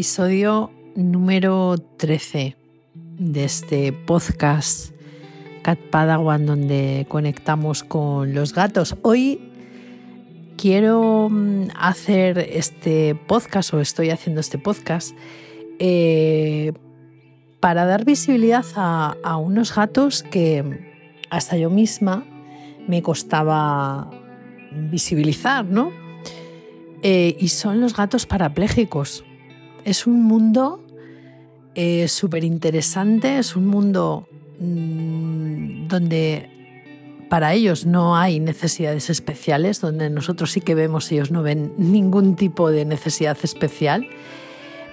Episodio número 13 de este podcast Cat Padawan donde conectamos con los gatos. Hoy quiero mm, hacer este podcast o estoy haciendo este podcast eh, para dar visibilidad a, unos gatos que hasta yo misma me costaba visibilizar, ¿no? Eh, y son los gatos parapléjicos. Es un mundo eh, súper interesante, es un mundo mm, donde para ellos no hay necesidades especiales, donde nosotros sí que vemos, ellos no ven ningún tipo de necesidad especial.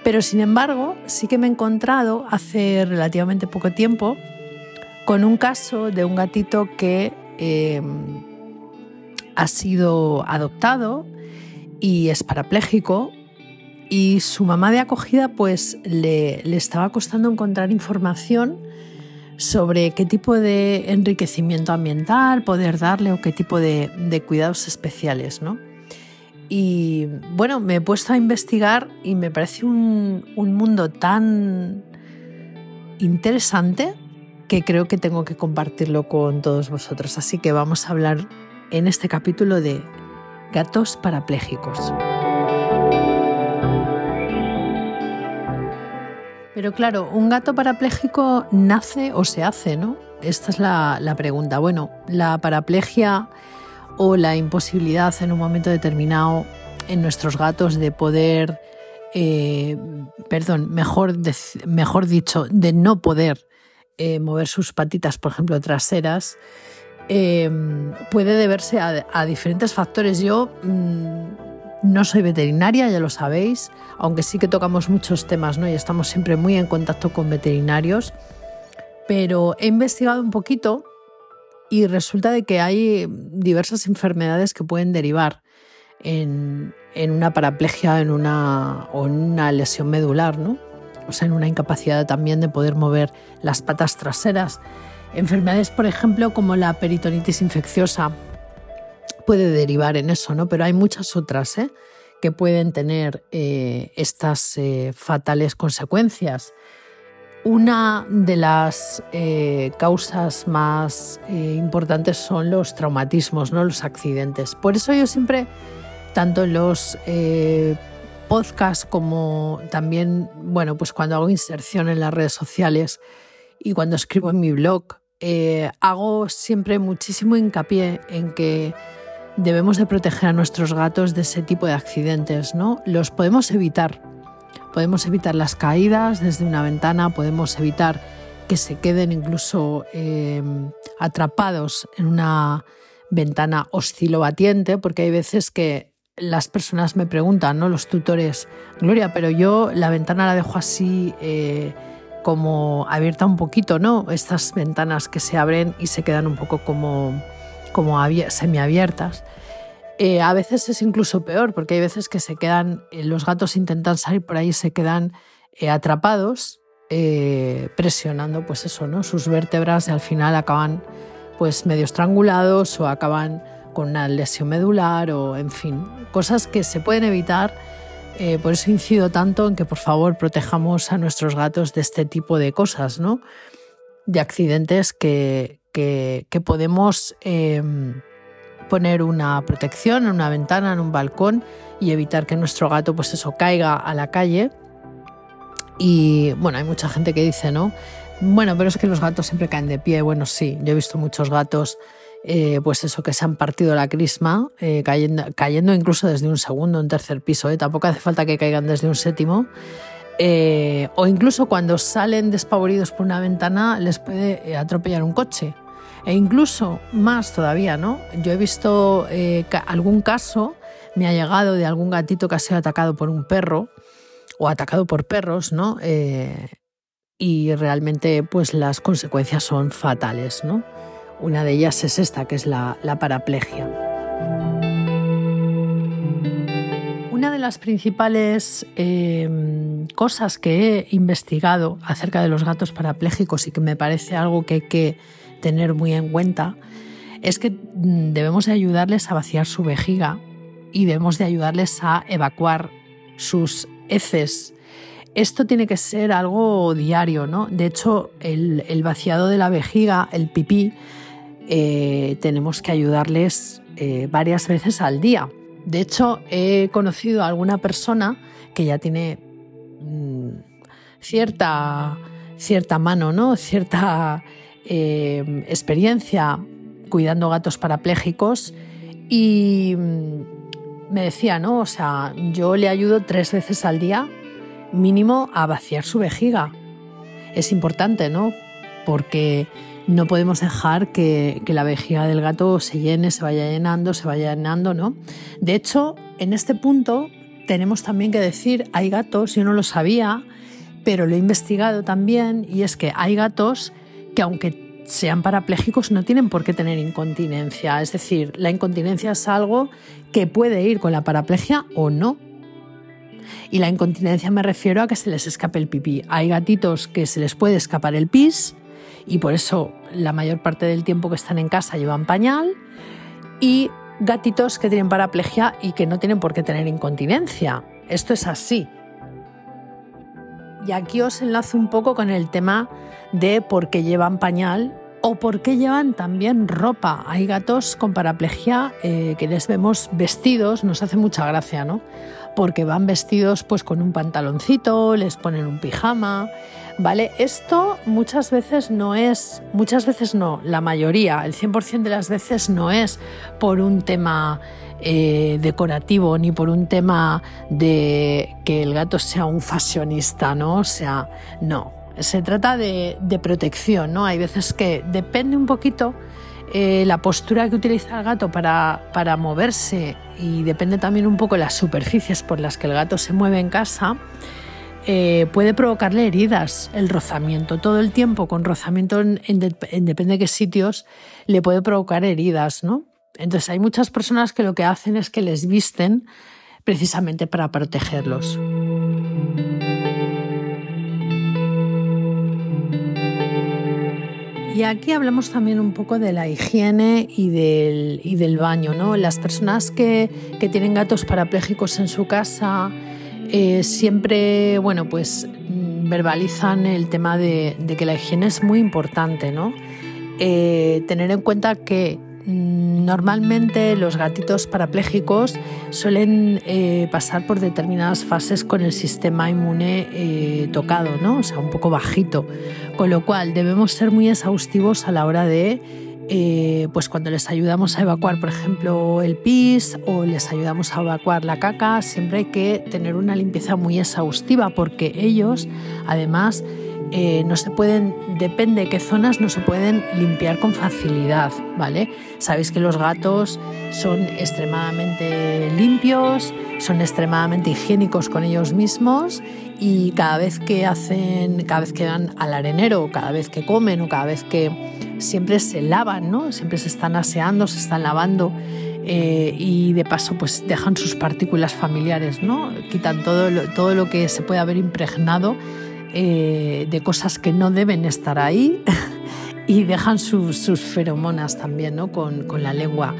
Pero sin embargo, sí que me he encontrado hace relativamente poco tiempo con un caso de un gatito que eh, ha sido adoptado y es parapléjico y su mamá de acogida pues le, estaba costando encontrar información sobre qué tipo de enriquecimiento ambiental poder darle o qué tipo de, cuidados especiales, ¿no? Y bueno, me he puesto a investigar y me parece un, un mundo tan interesante que creo que tengo que compartirlo con todos vosotros. Así que vamos a hablar en este capítulo de gatos parapléjicos. Pero claro, ¿un gato parapléjico nace o se hace, no? Esta es la, pregunta. Bueno, la paraplegia o la imposibilidad en un momento determinado en nuestros gatos de poder, eh, perdón, mejor, mejor dicho, de no poder eh, mover sus patitas, por ejemplo, traseras, eh, puede deberse a, diferentes factores. Yo mm, no soy veterinaria, ya lo sabéis, aunque sí que tocamos muchos temas ¿no? y estamos siempre muy en contacto con veterinarios, pero he investigado un poquito y resulta de que hay diversas enfermedades que pueden derivar en, una paraplegia en una, o en una lesión medular, ¿no? o sea, en una incapacidad también de poder mover las patas traseras. Enfermedades, por ejemplo, como la peritonitis infecciosa, puede derivar en eso, ¿no? Pero hay muchas otras ¿eh? que pueden tener eh, estas eh, fatales consecuencias. Una de las causas más importantes son los traumatismos, ¿no? los accidentes. Por eso yo siempre, tanto en los podcasts como también, bueno, pues cuando hago inserción en las redes sociales y cuando escribo en mi blog, hago siempre muchísimo hincapié en que debemos de proteger a nuestros gatos de ese tipo de accidentes, ¿no? Los podemos evitar. Podemos evitar las caídas desde una ventana, podemos evitar que se queden incluso eh, atrapados en una ventana oscilobatiente, porque hay veces que las personas me preguntan, ¿no? Los tutores, Gloria, pero yo la ventana la dejo así eh, como abierta un poquito, ¿no? Estas ventanas que se abren y se quedan un poco como como semiabiertas. Eh, a veces es incluso peor, porque hay veces que se quedan, eh, los gatos intentan salir por ahí y se quedan eh, atrapados, presionando pues eso, ¿no? sus vértebras y al final acaban pues medio estrangulados o acaban con una lesión medular o en fin, cosas que se pueden evitar. por eso incido tanto en que por favor protejamos a nuestros gatos de este tipo de cosas, ¿no? de accidentes que, que, podemos em, poner una protección en una ventana, en un balcón y evitar que nuestro gato, pues eso, caiga a la calle. Y bueno, hay mucha gente que dice, ¿no? Bueno, pero es que los gatos siempre caen de pie. Bueno, sí, yo he visto muchos gatos, eh, pues eso, que se han partido la crisma, eh, cayendo, cayendo incluso desde un segundo, un tercer piso. ¿eh? Tampoco hace falta que caigan desde un séptimo. Eh, o incluso cuando salen despavoridos por una ventana les puede eh, atropellar un coche. E incluso más todavía, ¿no? Yo he visto eh, algún caso, me ha llegado de algún gatito que ha sido atacado por un perro o atacado por perros, ¿no? Y realmente pues las consecuencias son fatales, ¿no? Una de ellas es esta, que es la, paraplegia. Las principales em, cosas que he investigado acerca de los gatos parapléjicos y que me parece algo que hay que tener muy en cuenta es que mm, debemos de ayudarles a vaciar su vejiga y debemos de ayudarles a evacuar sus heces. Esto tiene que ser algo diario, ¿no? De hecho, el, vaciado de la vejiga, el pipí, eh, tenemos que ayudarles eh, varias veces al día. De hecho, he conocido a alguna persona que ya tiene mm, cierta, cierta mano, ¿no? cierta eh, experiencia cuidando gatos parapléjicos y mm, me decía, ¿no? O sea, yo le ayudo tres veces al día mínimo a vaciar su vejiga. Es importante, ¿no? Porque no podemos dejar que, la vejiga del gato se llene, se vaya llenando, se vaya llenando, ¿no? De hecho, en este punto tenemos también que decir, hay gatos, yo no lo sabía, pero lo he investigado también, y es que hay gatos que aunque sean parapléjicos no tienen por qué tener incontinencia. Es decir, la incontinencia es algo que puede ir con la paraplegia o no. Y la incontinencia me refiero a que se les escape el pipí. Hay gatitos que se les puede escapar el pis y por eso la mayor parte del tiempo que están en casa llevan pañal y gatitos que tienen paraplegia y que no tienen por qué tener incontinencia. Esto es así. Y aquí os enlazo un poco con el tema de por qué llevan pañal o por qué llevan también ropa. Hay gatos con paraplegia eh, que les vemos vestidos, nos hace mucha gracia, ¿no? Porque van vestidos pues con un pantaloncito, les ponen un pijama, ¿vale? Esto muchas veces no es, muchas veces no, la mayoría, el 100% de las veces no es por un tema eh, decorativo ni por un tema de que el gato sea un fashionista, ¿no? O sea, no, se trata de, protección, ¿no? Hay veces que depende un poquito eh, la postura que utiliza el gato para, para, moverse y depende también un poco las superficies por las que el gato se mueve en casa, eh, puede provocarle heridas. El rozamiento, todo el tiempo con rozamiento en, depende de qué sitios, le puede provocar heridas, ¿no? Entonces hay muchas personas que lo que hacen es que les visten precisamente para protegerlos. Y aquí hablamos también un poco de la higiene y del, baño. ¿no? Las personas que, que, tienen gatos parapléjicos en su casa eh, siempre bueno, pues, mm, verbalizan el tema de, que la higiene es muy importante. ¿no? Eh, tener en cuenta que Mm, normalmente los gatitos parapléjicos suelen eh, pasar por determinadas fases con el sistema inmune tocado, ¿no? o sea, un poco bajito, con lo cual debemos ser muy exhaustivos a la hora de, eh, pues cuando les ayudamos a evacuar, por ejemplo, el pis o les ayudamos a evacuar la caca, siempre hay que tener una limpieza muy exhaustiva porque ellos, además, eh, no se pueden, depende de qué zonas, no se pueden limpiar con facilidad, ¿vale? Sabéis que los gatos son extremadamente limpios, son extremadamente higiénicos con ellos mismos y cada vez que hacen, cada vez que van al arenero, cada vez que comen o cada vez que siempre se lavan, ¿no? Siempre se están aseando, se están lavando. Eh, y de paso pues dejan sus partículas familiares, ¿no? Quitan todo todo lo que se puede haber impregnado eh, de cosas que no deben estar ahí y dejan sus, feromonas también ¿no? con, la lengua.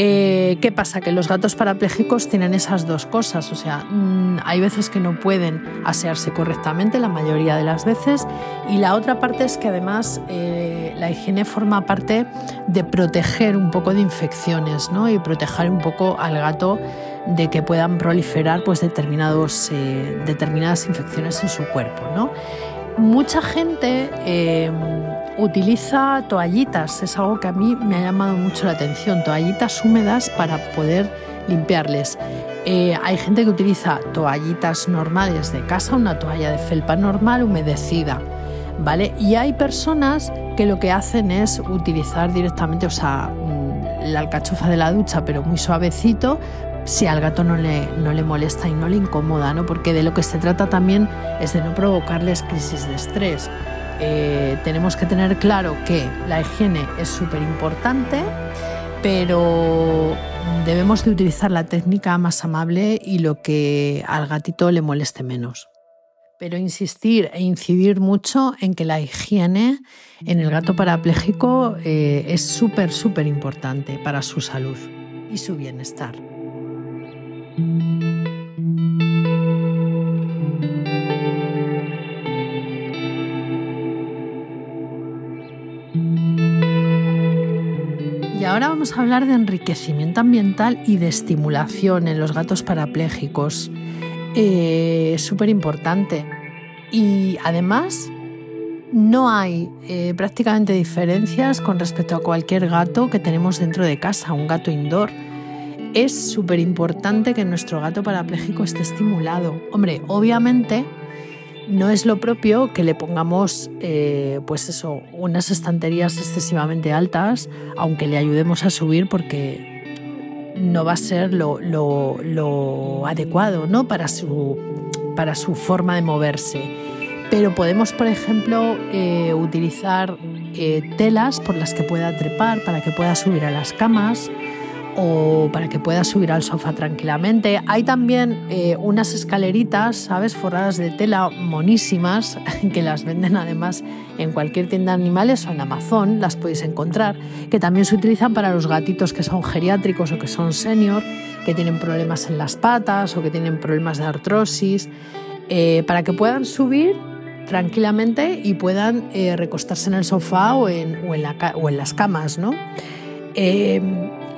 Eh, ¿Qué pasa? Que los gatos parapléjicos tienen esas dos cosas, o sea, mm, hay veces que no pueden asearse correctamente, la mayoría de las veces, y la otra parte es que además eh, la higiene forma parte de proteger un poco de infecciones ¿no? y proteger un poco al gato de que puedan proliferar pues, determinados, eh, determinadas infecciones en su cuerpo. ¿no? Mucha gente eh, utiliza toallitas, es algo que a mí me ha llamado mucho la atención, toallitas húmedas para poder limpiarles. Eh, hay gente que utiliza toallitas normales de casa, una toalla de felpa normal humedecida, ¿vale? Y hay personas que lo que hacen es utilizar directamente, o sea, mm, la alcachofa de la ducha, pero muy suavecito, si al gato no le, no le molesta y no le incomoda, ¿no? porque de lo que se trata también es de no provocarles crisis de estrés. Eh, tenemos que tener claro que la higiene es súper importante, pero debemos de utilizar la técnica más amable y lo que al gatito le moleste menos. Pero insistir e incidir mucho en que la higiene en el gato parapléjico eh, es súper, súper importante para su salud y su bienestar. Y ahora vamos a hablar de enriquecimiento ambiental y de estimulación en los gatos parapléjicos. Eh, Súper importante. Y además no hay eh, prácticamente diferencias con respecto a cualquier gato que tenemos dentro de casa, un gato indoor es súper importante que nuestro gato parapléjico esté estimulado. Hombre, obviamente no es lo propio que le pongamos, eh, pues eso, unas estanterías excesivamente altas, aunque le ayudemos a subir porque no va a ser lo, adecuado ¿no? para, su, para su forma de moverse. Pero podemos, por ejemplo, eh, utilizar eh, telas por las que pueda trepar, para que pueda subir a las camas o para que puedas subir al sofá tranquilamente. Hay también eh, unas escaleritas, ¿sabes? Forradas de tela monísimas, que las venden además en cualquier tienda de animales o en Amazon, las podéis encontrar, que también se utilizan para los gatitos que son geriátricos o que son senior, que tienen problemas en las patas o que tienen problemas de artrosis, eh, para que puedan subir tranquilamente y puedan eh, recostarse en el sofá o en, o en, las camas, ¿no?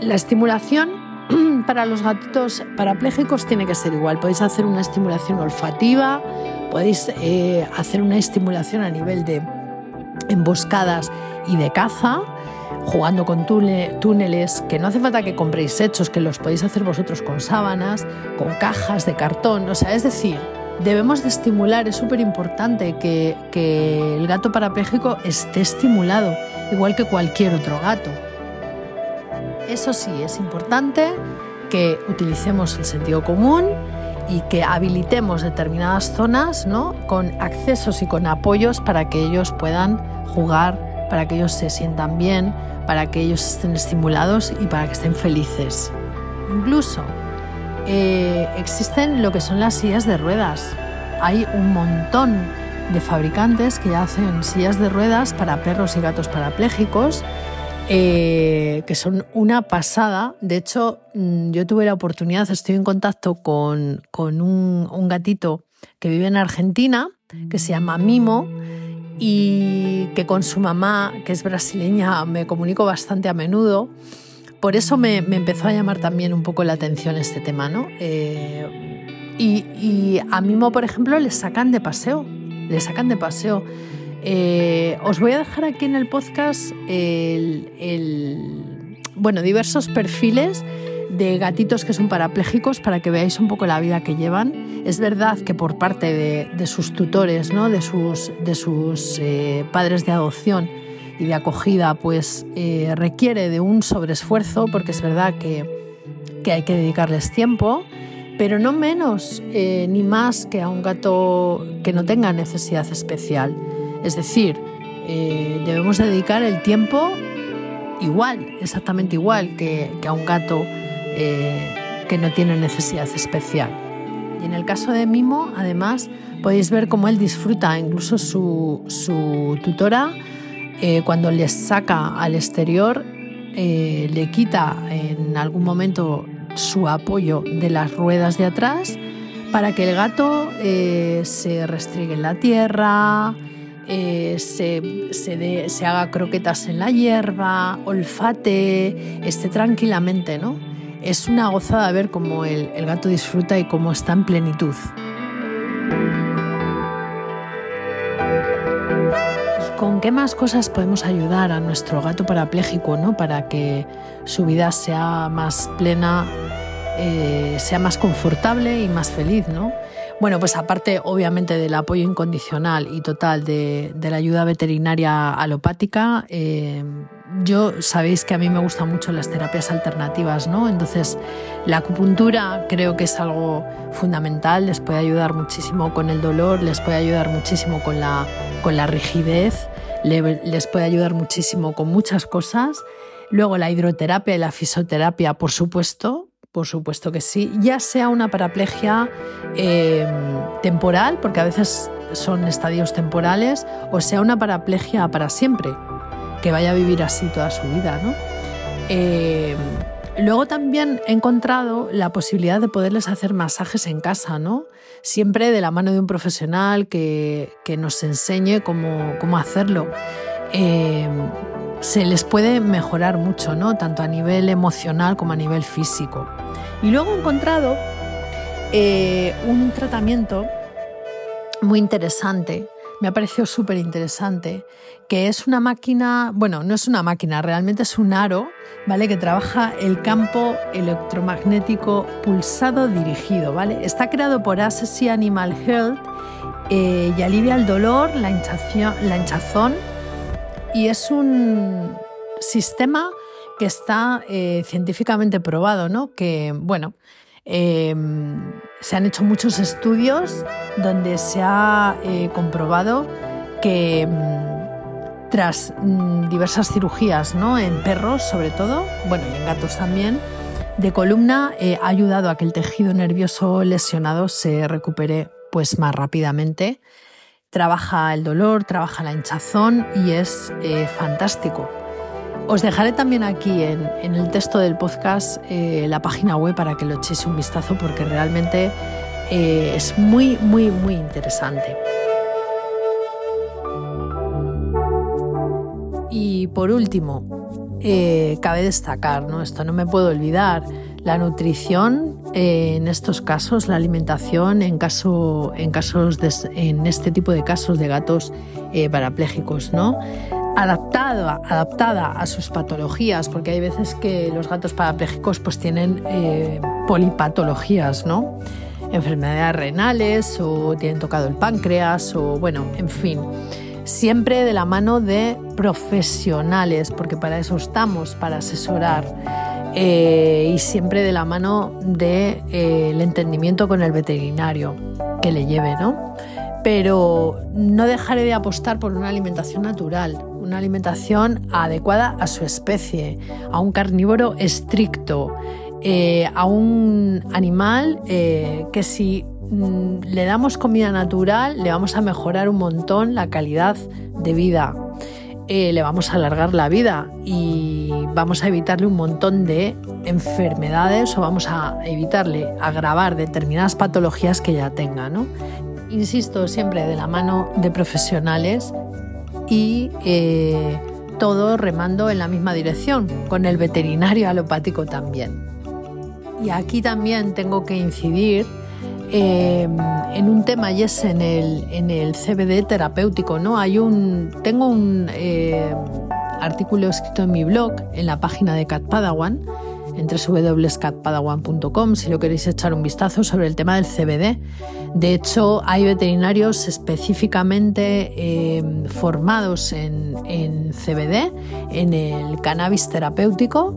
La estimulación para los gatitos parapléjicos tiene que ser igual. Podéis hacer una estimulación olfativa, podéis eh, hacer una estimulación a nivel de emboscadas y de caza, jugando con túneles, que no hace falta que compréis hechos, que los podéis hacer vosotros con sábanas, con cajas de cartón, o sea, es decir, debemos de estimular, es súper importante que, que el gato parapléjico esté estimulado, igual que cualquier otro gato. Eso sí, es importante que utilicemos el sentido común y que habilitemos determinadas zonas ¿no? con accesos y con apoyos para que ellos puedan jugar, para que ellos se sientan bien, para que ellos estén estimulados y para que estén felices. Incluso eh, existen lo que son las sillas de ruedas. Hay un montón de fabricantes que hacen sillas de ruedas para perros y gatos parapléjicos eh, que son una pasada. De hecho, mm, yo tuve la oportunidad, estoy en contacto con, un, gatito que vive en Argentina, que se llama Mimo, y que con su mamá, que es brasileña, me comunico bastante a menudo. Por eso me, empezó a llamar también un poco la atención este tema, ¿no? Eh, y, y a Mimo, por ejemplo, le sacan de paseo, le sacan de paseo. Eh, os voy a dejar aquí en el podcast bueno, diversos perfiles de gatitos que son parapléjicos para que veáis un poco la vida que llevan. Es verdad que por parte de, sus tutores, ¿no? de sus, de sus eh, padres de adopción y de acogida, pues eh, requiere de un sobreesfuerzo porque es verdad que, hay que dedicarles tiempo, pero no menos ni más que a un gato que no tenga necesidad especial. Es decir, eh, debemos dedicar el tiempo igual, exactamente igual que, a un gato eh, que no tiene necesidad especial. Y en el caso de Mimo, además, podéis ver cómo él disfruta, incluso su, tutora, eh, cuando le saca al exterior, le quita en algún momento su apoyo de las ruedas de atrás para que el gato se restrigue en la tierra, eh, se, haga croquetas en la hierba, olfate, esté tranquilamente, ¿no? Es una gozada ver cómo el, el gato disfruta y cómo está en plenitud. ¿Con qué más cosas podemos ayudar a nuestro gato parapléjico ¿no? para que su vida sea más plena, eh, sea más confortable y más feliz? ¿no? Bueno, pues aparte obviamente del apoyo incondicional y total de, la ayuda veterinaria alopática, eh, yo sabéis que a mí me gustan mucho las terapias alternativas, ¿no? Entonces, la acupuntura creo que es algo fundamental, les puede ayudar muchísimo con el dolor, les puede ayudar muchísimo con la, con la rigidez, les puede ayudar muchísimo con muchas cosas. Luego la hidroterapia y la fisioterapia, por supuesto, por supuesto que sí, ya sea una paraplegia eh, temporal, porque a veces son estadios temporales, o sea una paraplegia para siempre, que vaya a vivir así toda su vida. ¿no? Eh, luego también he encontrado la posibilidad de poderles hacer masajes en casa, ¿no? siempre de la mano de un profesional que, nos enseñe cómo, cómo hacerlo. Eh, se les puede mejorar mucho, ¿no? tanto a nivel emocional como a nivel físico. Y luego he encontrado eh, un tratamiento muy interesante, me ha parecido súper interesante, que es una máquina, bueno, no es una máquina, realmente es un aro, ¿vale? Que trabaja el campo electromagnético pulsado dirigido, ¿vale? Está creado por Assessy Animal Health eh, y alivia el dolor, la, hinchazón y es un sistema que está eh, científicamente probado, ¿no? Que, bueno, em, se han hecho muchos estudios donde se ha eh, comprobado que mm, tras mm, diversas cirugías, ¿no? En perros sobre todo, bueno, y en gatos también, de columna eh, ha ayudado a que el tejido nervioso lesionado se recupere pues más rápidamente trabaja el dolor, trabaja la hinchazón y es eh, fantástico. Os dejaré también aquí en, el texto del podcast eh, la página web para que lo echéis un vistazo porque realmente eh, es muy, muy, muy interesante. Y por último, cabe destacar, ¿no? esto no me puedo olvidar, la nutrición eh, en estos casos, la alimentación en, caso, en, casos en este tipo de casos de gatos eh, parapléjicos, ¿no? Adaptada, adaptada a sus patologías, porque hay veces que los gatos parapléjicos pues tienen eh, polipatologías, ¿no? Enfermedades renales o tienen tocado el páncreas o bueno, en fin siempre de la mano de profesionales, porque para eso estamos, para asesorar. Eh, y siempre de la mano del de, eh, entendimiento con el veterinario que le lleve, ¿no? Pero no dejaré de apostar por una alimentación natural, una alimentación adecuada a su especie, a un carnívoro estricto, eh, a un animal que si mm, le damos comida natural le vamos a mejorar un montón la calidad de vida eh, le vamos a alargar la vida y vamos a evitarle un montón de enfermedades o vamos a evitarle agravar determinadas patologías que ya tenga. ¿no? Insisto, siempre de la mano de profesionales y eh, todo remando en la misma dirección, con el veterinario alopático también. Y aquí también tengo que incidir Em, en un tema y es en el, en el CBD terapéutico. ¿no? Hay un, tengo un eh, artículo escrito en mi blog, en la página de Cat Padawan, en www.catpadawan.com, si lo queréis echar un vistazo sobre el tema del CBD. De hecho, hay veterinarios específicamente em, formados en, en CBD, en el cannabis terapéutico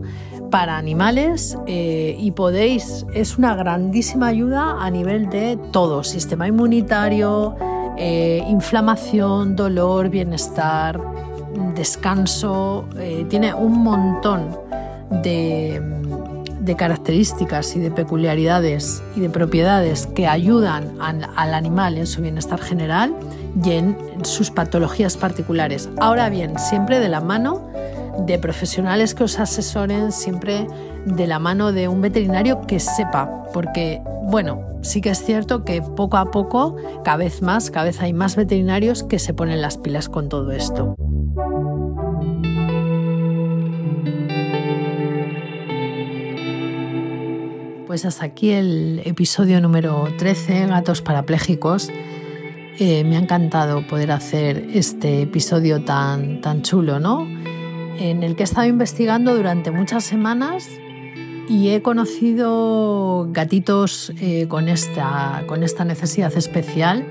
para animales eh, y podéis, es una grandísima ayuda a nivel de todo, sistema inmunitario, eh, inflamación, dolor, bienestar, descanso, eh, tiene un montón de, de, características y de peculiaridades y de propiedades que ayudan al animal en su bienestar general y en sus patologías particulares. Ahora bien, siempre de la mano de profesionales que os asesoren siempre de la mano de un veterinario que sepa, porque bueno, sí que es cierto que poco a poco, cada vez más, cada vez hay más veterinarios que se ponen las pilas con todo esto. Pues hasta aquí el episodio número 13, Gatos Parapléjicos. Eh, me ha encantado poder hacer este episodio tan, tan chulo, ¿no? En el que he estado investigando durante muchas semanas y he conocido gatitos eh, con, esta, con esta necesidad especial,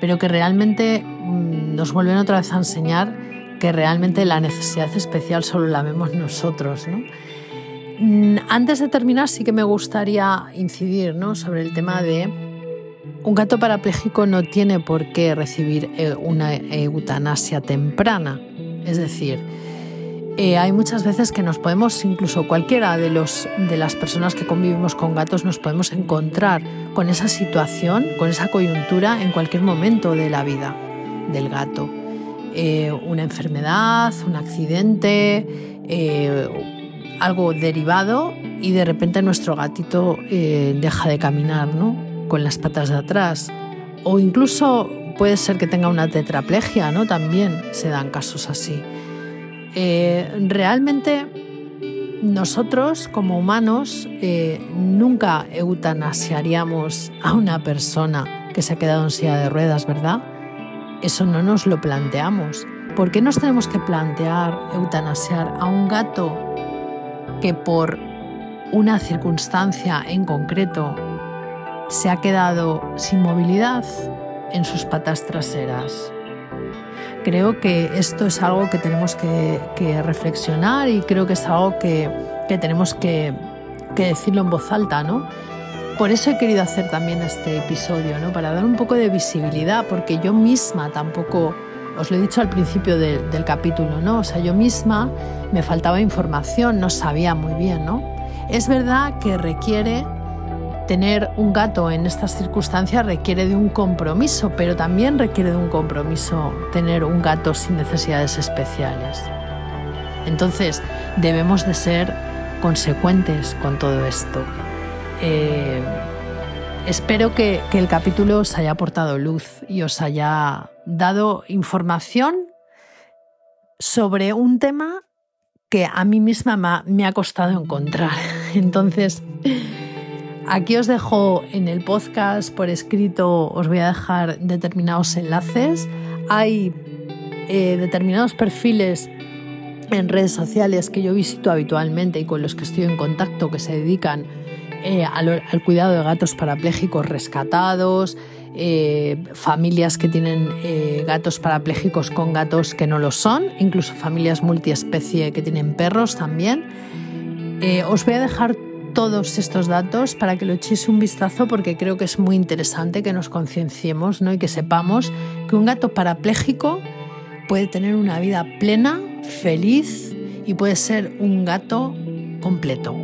pero que realmente mm, nos vuelven otra vez a enseñar que realmente la necesidad especial solo la vemos nosotros. Mm, antes de terminar, sí que me gustaría incidir sobre el tema de un gato parapléjico no tiene por qué recibir eh, una eutanasia temprana. Es decir, eh, hay muchas veces que nos podemos, incluso cualquiera de, los, de las personas que convivimos con gatos, nos podemos encontrar con esa situación, con esa coyuntura en cualquier momento de la vida del gato. Eh, una enfermedad, un accidente, eh, algo derivado y de repente nuestro gatito deja de caminar ¿no? con las patas de atrás. O incluso puede ser que tenga una tetraplegia, ¿no? también se dan casos así. Eh, realmente nosotros como humanos eh, nunca eutanasiaríamos a una persona que se ha quedado en silla de ruedas, ¿verdad? Eso no nos lo planteamos. ¿Por qué nos tenemos que plantear eutanasiar a un gato que por una circunstancia en concreto se ha quedado sin movilidad en sus patas traseras? Creo que esto es algo que tenemos que, reflexionar y creo que es algo que, tenemos que, decirlo en voz alta, ¿no? Por eso he querido hacer también este episodio, ¿no? Para dar un poco de visibilidad, porque yo misma tampoco, os lo he dicho al principio del capítulo, ¿no? O sea, yo misma me faltaba información, no sabía muy bien, ¿no? Es verdad que requiere tener un gato en estas circunstancias requiere de un compromiso, pero también requiere de un compromiso tener un gato sin necesidades especiales. Entonces, debemos de ser consecuentes con todo esto. Eh, espero que, que el capítulo os haya aportado luz y os haya dado información sobre un tema que a mí misma me ha costado encontrar. Entonces, Aquí os dejo en el podcast por escrito, os voy a dejar determinados enlaces. Hay eh, determinados perfiles en redes sociales que yo visito habitualmente y con los que estoy en contacto que se dedican eh, al, cuidado de gatos parapléjicos rescatados, eh, familias que tienen gatos parapléjicos con gatos que no lo son, incluso familias multiespecie que tienen perros también. os voy a dejar todos estos datos para que lo echéis un vistazo porque creo que es muy interesante que nos concienciemos ¿no? y que sepamos que un gato parapléjico puede tener una vida plena, feliz y puede ser un gato completo.